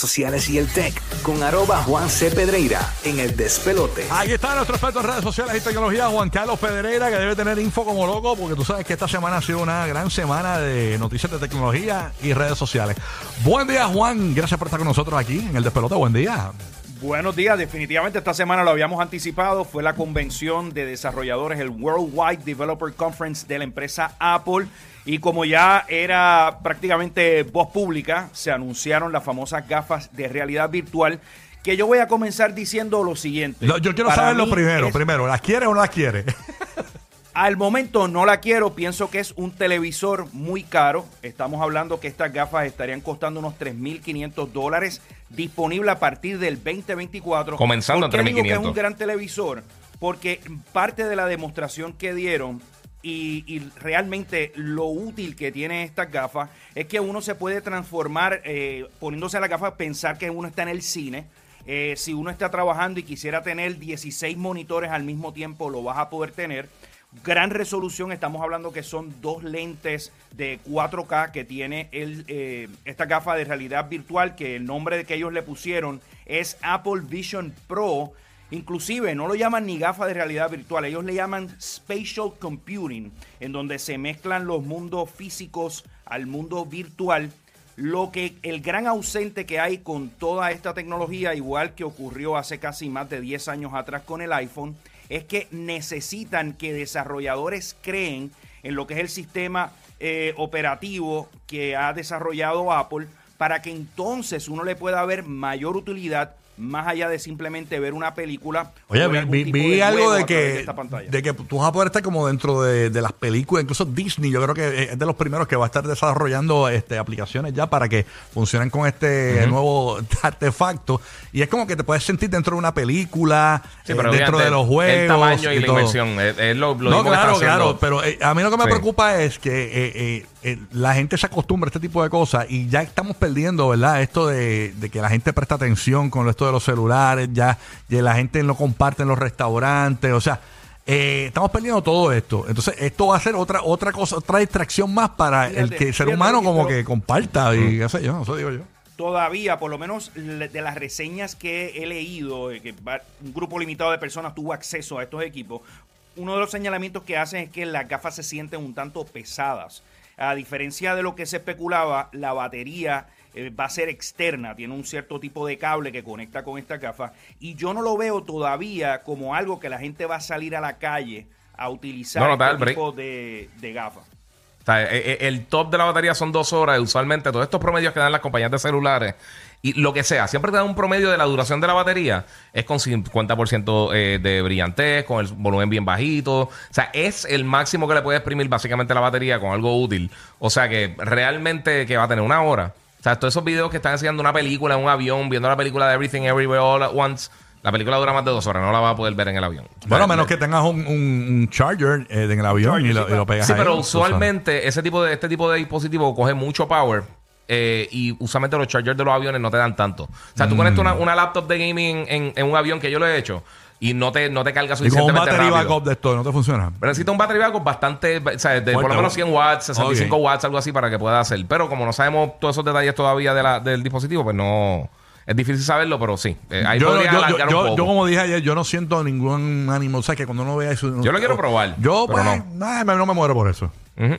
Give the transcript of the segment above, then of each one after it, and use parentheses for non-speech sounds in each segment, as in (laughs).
sociales y el tech con arroba Juan C. Pedreira en el despelote. Aquí está nuestro experto en redes sociales y tecnología, Juan Carlos Pedreira, que debe tener info como loco, porque tú sabes que esta semana ha sido una gran semana de noticias de tecnología y redes sociales. Buen día, Juan. Gracias por estar con nosotros aquí en el despelote. Buen día. Buenos días, definitivamente esta semana lo habíamos anticipado, fue la convención de desarrolladores, el Worldwide Developer Conference de la empresa Apple. Y como ya era prácticamente voz pública, se anunciaron las famosas gafas de realidad virtual. Que yo voy a comenzar diciendo lo siguiente. No, yo quiero saber lo primero. es- Primero, ¿las quiere o no las quiere? (laughs) Al momento no la quiero, pienso que es un televisor muy caro. Estamos hablando que estas gafas estarían costando unos 3.500 dólares, disponible a partir del 2024. Comenzando en ¿Por qué digo que es 3.500? un gran televisor? Porque parte de la demostración que dieron y, y realmente lo útil que tiene estas gafas es que uno se puede transformar eh, poniéndose las gafas, pensar que uno está en el cine. Eh, si uno está trabajando y quisiera tener 16 monitores al mismo tiempo, lo vas a poder tener. Gran resolución, estamos hablando que son dos lentes de 4K que tiene el, eh, esta gafa de realidad virtual, que el nombre que ellos le pusieron es Apple Vision Pro. Inclusive no lo llaman ni gafa de realidad virtual, ellos le llaman Spatial Computing, en donde se mezclan los mundos físicos al mundo virtual. Lo que el gran ausente que hay con toda esta tecnología, igual que ocurrió hace casi más de 10 años atrás con el iPhone, es que necesitan que desarrolladores creen en lo que es el sistema eh, operativo que ha desarrollado Apple para que entonces uno le pueda ver mayor utilidad más allá de simplemente ver una película. Oye, o vi, algún vi- tipo vi de algo de que, esta de que tú vas a poder estar como dentro de, de las películas, incluso Disney, yo creo que es de los primeros que va a estar desarrollando este, aplicaciones ya para que funcionen con este nuevo (laughs) artefacto. Y es como que te puedes sentir dentro de una película, Sí, eh, dentro de los juegos. El tamaño y, la todo. inversión es, es lo, lo no, que claro, claro, pero eh, a mí lo que me Sí. preocupa es que eh, eh, la gente se acostumbra a este tipo de cosas y ya estamos perdiendo, ¿verdad? Esto de, de que la gente presta atención con esto de los celulares, ya y la gente lo comparte en los restaurantes, o sea, eh, estamos perdiendo todo esto. Entonces, esto va a ser otra otra cosa, otra distracción más para el que el ser fíjate, humano como pero- que comparta y qué sé yo, eso digo yo. todavía, por lo menos de las reseñas que he leído, eh, que un grupo limitado de personas tuvo acceso a estos equipos, uno de los señalamientos que hacen es que las gafas se sienten un tanto pesadas. A diferencia de lo que se especulaba, la batería eh, va a ser externa, tiene un cierto tipo de cable que conecta con esta gafa y yo no lo veo todavía como algo que la gente va a salir a la calle a utilizar No, no este tipo de, de gafas. Sea, eh, eh, el top de la batería son dos horas. Usualmente todos estos promedios que dan las compañías de celulares y lo que sea, siempre te dan un promedio de la duración de la batería. Es con 50% eh, de brillantez, con el volumen bien bajito. O sea, es el máximo que le puede exprimir básicamente la batería con algo útil. O sea, que realmente que va a tener una hora. O sea, todos esos videos que están enseñando una película en un avión, viendo la película de Everything Everywhere All at Once. La película dura más de dos horas, no la vas a poder ver en el avión. Bueno, a menos que tengas un, un- un charger eh, en el avión charger, y, lo, sí, y lo pegas Sí, ahí, pero usualmente ese tipo de este tipo de dispositivo coge mucho power eh, y usualmente los chargers de los aviones no te dan tanto. O sea, Mm. tú conectas una, una laptop de gaming en, en un avión que yo lo he hecho y no te, no te carga Y con un suficientemente battery rápido. backup de esto no te funciona. Pero necesita un battery backup bastante, o sea, de por lo menos ¿no? 100 watts, 65 Ok. watts, algo así para que pueda hacer. Pero como no sabemos todos esos detalles todavía de la- del dispositivo, pues no... Es difícil saberlo, pero sí. Eh, ahí yo, podría yo- yo- alargar un yo- poco. yo, como dije ayer, yo no siento ningún ánimo. O sea, que cuando uno vea eso. Yo lo quiero probar, Yo, pero pues, nah, no me muero por eso.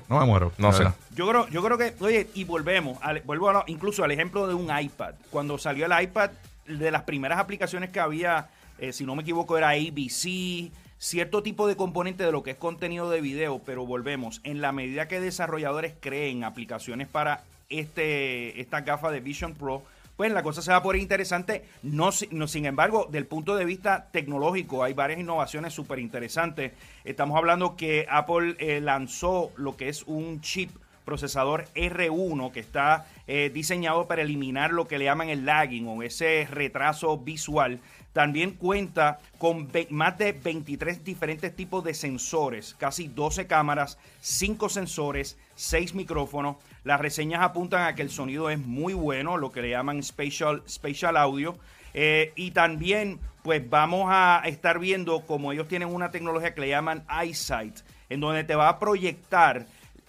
No me muero. No sé. verdad. Yo creo, yo creo que, oye, y volvemos, al- vuelvo a- incluso al ejemplo de un iPad. Cuando salió el iPad, de las primeras aplicaciones que había, eh, si no me equivoco, era ABC, cierto tipo de componente de lo que es contenido de video, pero volvemos, en la medida que desarrolladores creen aplicaciones para este, esta gafa de Vision Pro, pues la cosa se va a poner interesante. No, no, sin embargo, del punto de vista tecnológico, hay varias innovaciones súper interesantes. Estamos hablando que Apple eh, lanzó lo que es un chip procesador R1 que está eh, diseñado para eliminar lo que le llaman el lagging o ese retraso visual. También cuenta con más de 23 diferentes tipos de sensores, casi 12 cámaras, 5 sensores, 6 micrófonos. Las reseñas apuntan a que el sonido es muy bueno, lo que le llaman spatial, spatial audio. Eh, y también, pues vamos a estar viendo como ellos tienen una tecnología que le llaman EyeSight, en donde te va a proyectar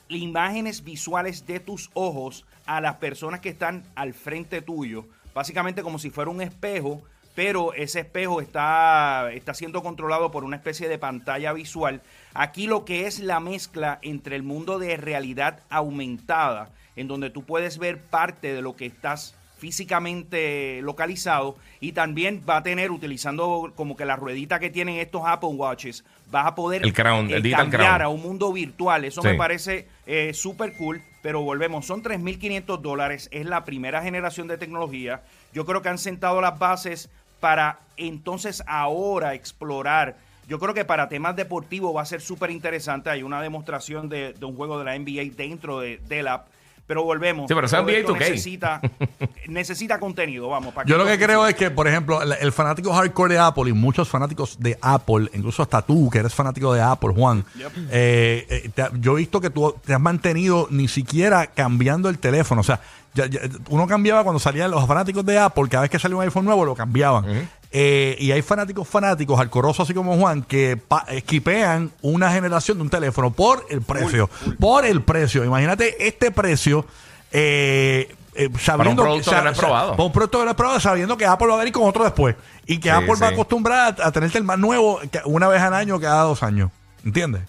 imágenes visuales de tus ojos a las personas que están al frente tuyo básicamente como si fuera un espejo, pero ese espejo está, está siendo controlado por una especie de pantalla visual. Aquí lo que es la mezcla entre el mundo de realidad aumentada, en donde tú puedes ver parte de lo que estás físicamente localizado y también va a tener utilizando como que la ruedita que tienen estos Apple Watches vas a poder El crown, el digital cambiar crown. a un mundo virtual. Eso Sí. me parece eh, súper cool pero volvemos son 3.500 dólares es la primera generación de tecnología. Yo creo que han sentado las bases para entonces ahora explorar. Yo creo que para temas deportivos va a ser súper interesante. Hay una demostración de, de un juego de la NBA dentro de, del app pero volvemos Sí, pero eso es NBA esto 2K. necesita (laughs) necesita contenido vamos para Yo lo que creo es que, por ejemplo, el, el fanático hardcore de Apple y muchos fanáticos de Apple, incluso hasta tú, que eres fanático de Apple, Juan, Yep. eh, eh, te- yo he visto que tú te has mantenido ni siquiera cambiando el teléfono. O sea, ya- ya- uno cambiaba cuando salían los fanáticos de Apple, cada vez que salía un iPhone nuevo lo cambiaban. Eh, y hay fanáticos fanáticos, alcorosos así como Juan, que pa- esquipean una generación de un teléfono por el precio. Por el precio. Imagínate este precio. Eh, eh, sabiendo producto que no es probado. para un producto que no es probado, sabiendo que Apple va a venir con otro después. Y que Sí, Apple va a acostumbrar a, a tenerte el más nuevo una vez al año, cada dos años. ¿Entiendes?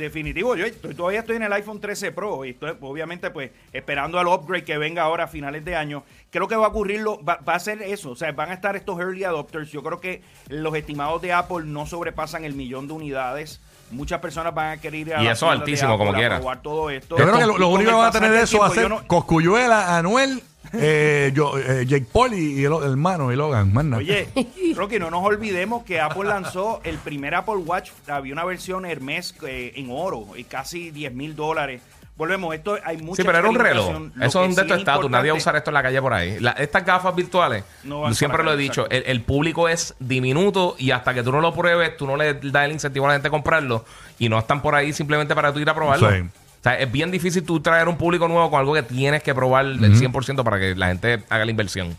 Definitivo, yo estoy- todavía estoy en el iPhone 13 Pro y estoy obviamente pues esperando al upgrade que venga ahora a finales de año. Creo que va a ocurrir, lo, va, va a ser eso, o sea, van a estar estos early adopters. Yo creo que los estimados de Apple no sobrepasan el millón de unidades. Muchas personas van a querer ir a Y eso de altísimo, como quiera. todo esto. Yo creo que lo, único que van a tener eso va a ser no- Coscuyuela, Anuel, eh, yo, eh, Jake Paul y, y el hermano y Logan. más nada. Oye, Rocky, no nos olvidemos que Apple lanzó el primer Apple Watch. Había una versión Hermes eh, en oro y casi 10 mil dólares. Volvemos, esto hay mucha Sí, pero era un reloj. Eso es un de sí estos estatus. Nadie va a usar esto en la calle por ahí. La- estas gafas virtuales, No siempre lo he dicho, el, el público es diminuto y hasta que tú no lo pruebes, tú no le das el incentivo a la gente a comprarlo y no están por ahí simplemente para tú ir a probarlo. Sí. O sea, es bien difícil tú traer un público nuevo con algo que tienes que probar el 100% para que la gente haga la inversión.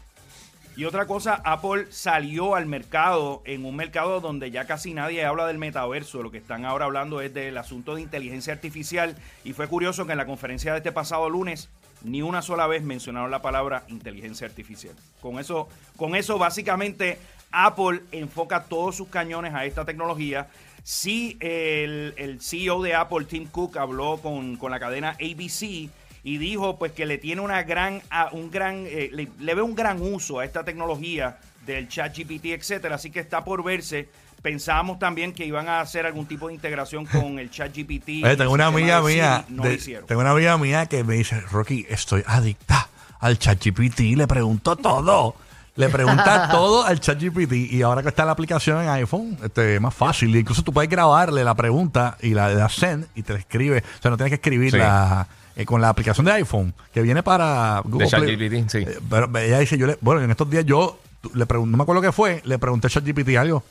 Y otra cosa, Apple salió al mercado en un mercado donde ya casi nadie habla del metaverso. Lo que están ahora hablando es del asunto de inteligencia artificial. Y fue curioso que en la conferencia de este pasado lunes ni una sola vez mencionaron la palabra inteligencia artificial. Con eso, con eso básicamente Apple enfoca todos sus cañones a esta tecnología. Sí, el, el CEO de Apple, Tim Cook, habló con, con la cadena ABC y dijo pues que le tiene una gran un gran eh, le, le ve un gran uso a esta tecnología del chat GPT, etcétera, así que está por verse. Pensábamos también que iban a hacer algún tipo de integración con el chat GPT. (laughs) Oye, tengo una amiga mía, no de- tengo una amiga mía que me dice, Rocky, estoy adicta al ChatGPT, le pregunto todo. Le pregunta (laughs) todo al ChatGPT y ahora que está la aplicación en iPhone, este, es más fácil. Incluso tú puedes grabarle la pregunta y la, la send y te la escribe. O sea, no tienes que escribirla eh, con la aplicación de iPhone que viene para Google De Play. ChatGPT, sí. Eh, pero ella dice, yo le, bueno, en estos días yo le pregunto, no me acuerdo qué fue, le pregunté a ChatGPT algo.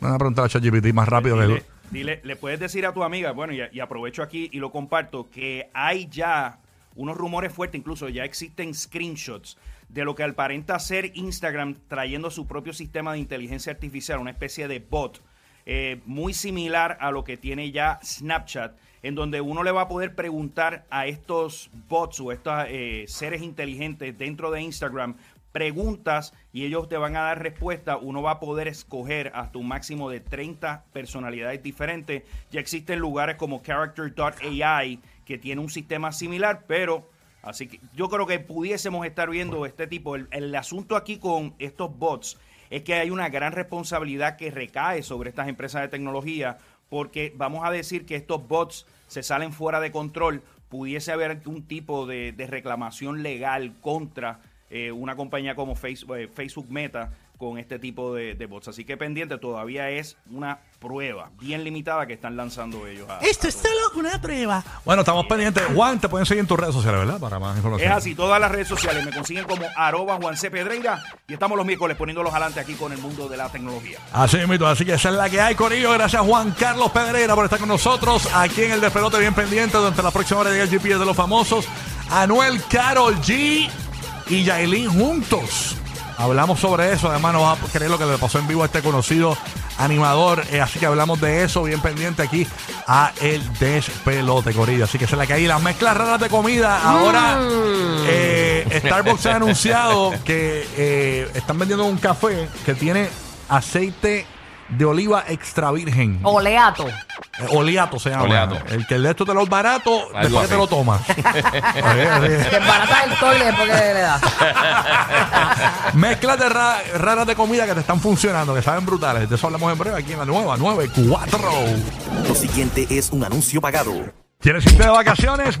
Me van a preguntar a ChatGPT más rápido que Dile, dile- le puedes decir a tu amiga, bueno, y, y aprovecho aquí y lo comparto, que hay ya unos rumores fuertes, incluso ya existen screenshots de lo que aparenta ser Instagram trayendo su propio sistema de inteligencia artificial, una especie de bot eh, muy similar a lo que tiene ya Snapchat, en donde uno le va a poder preguntar a estos bots o estos eh, seres inteligentes dentro de Instagram preguntas y ellos te van a dar respuesta. Uno va a poder escoger hasta un máximo de 30 personalidades diferentes. Ya existen lugares como Character.ai que tiene un sistema similar, pero así que yo creo que pudiésemos estar viendo este tipo. El, el asunto aquí con estos bots es que hay una gran responsabilidad que recae sobre estas empresas de tecnología porque vamos a decir que estos bots se salen fuera de control, pudiese haber algún tipo de, de reclamación legal contra eh, una compañía como Facebook, eh, Facebook Meta con este tipo de, de bots. Así que pendiente, todavía es una prueba bien limitada que están lanzando ellos. a- Esto a es todo. solo una prueba. Bueno, estamos pendientes. Juan, te pueden seguir en tus redes sociales, ¿verdad? Para más información. Es así, todas las redes sociales me consiguen como arroba Juan C. Pedreira y estamos los miércoles poniéndolos adelante aquí con el mundo de la tecnología. Así mismo, así que esa es la que hay, Corillo. Gracias Juan Carlos Pedreira por estar con nosotros aquí en el Despelote bien pendiente durante la próxima hora llega el GPS de los famosos. Anuel, Carol G y Yailin juntos. Hablamos sobre eso. Además, no vas a creer lo que le pasó en vivo a este conocido animador. Eh, así que hablamos de eso bien pendiente aquí a El Despelote, Corillo. Así que se la hay las mezclas raras de comida. Ahora, eh, Starbucks ha anunciado que eh, están vendiendo un café que tiene aceite de oliva extra virgen. Oleato. Eh, Oleato se llama. Oleato. El que de esto te lo barato, Algo después que te lo tomas. (laughs) Que barata el toile después que le da. (laughs) Mezclas de ra- raras de comida que te están funcionando, que saben brutales. De eso hablamos en breve aquí en la nueva 94. Lo siguiente es un anuncio pagado. ¿Quieres irte de vacaciones?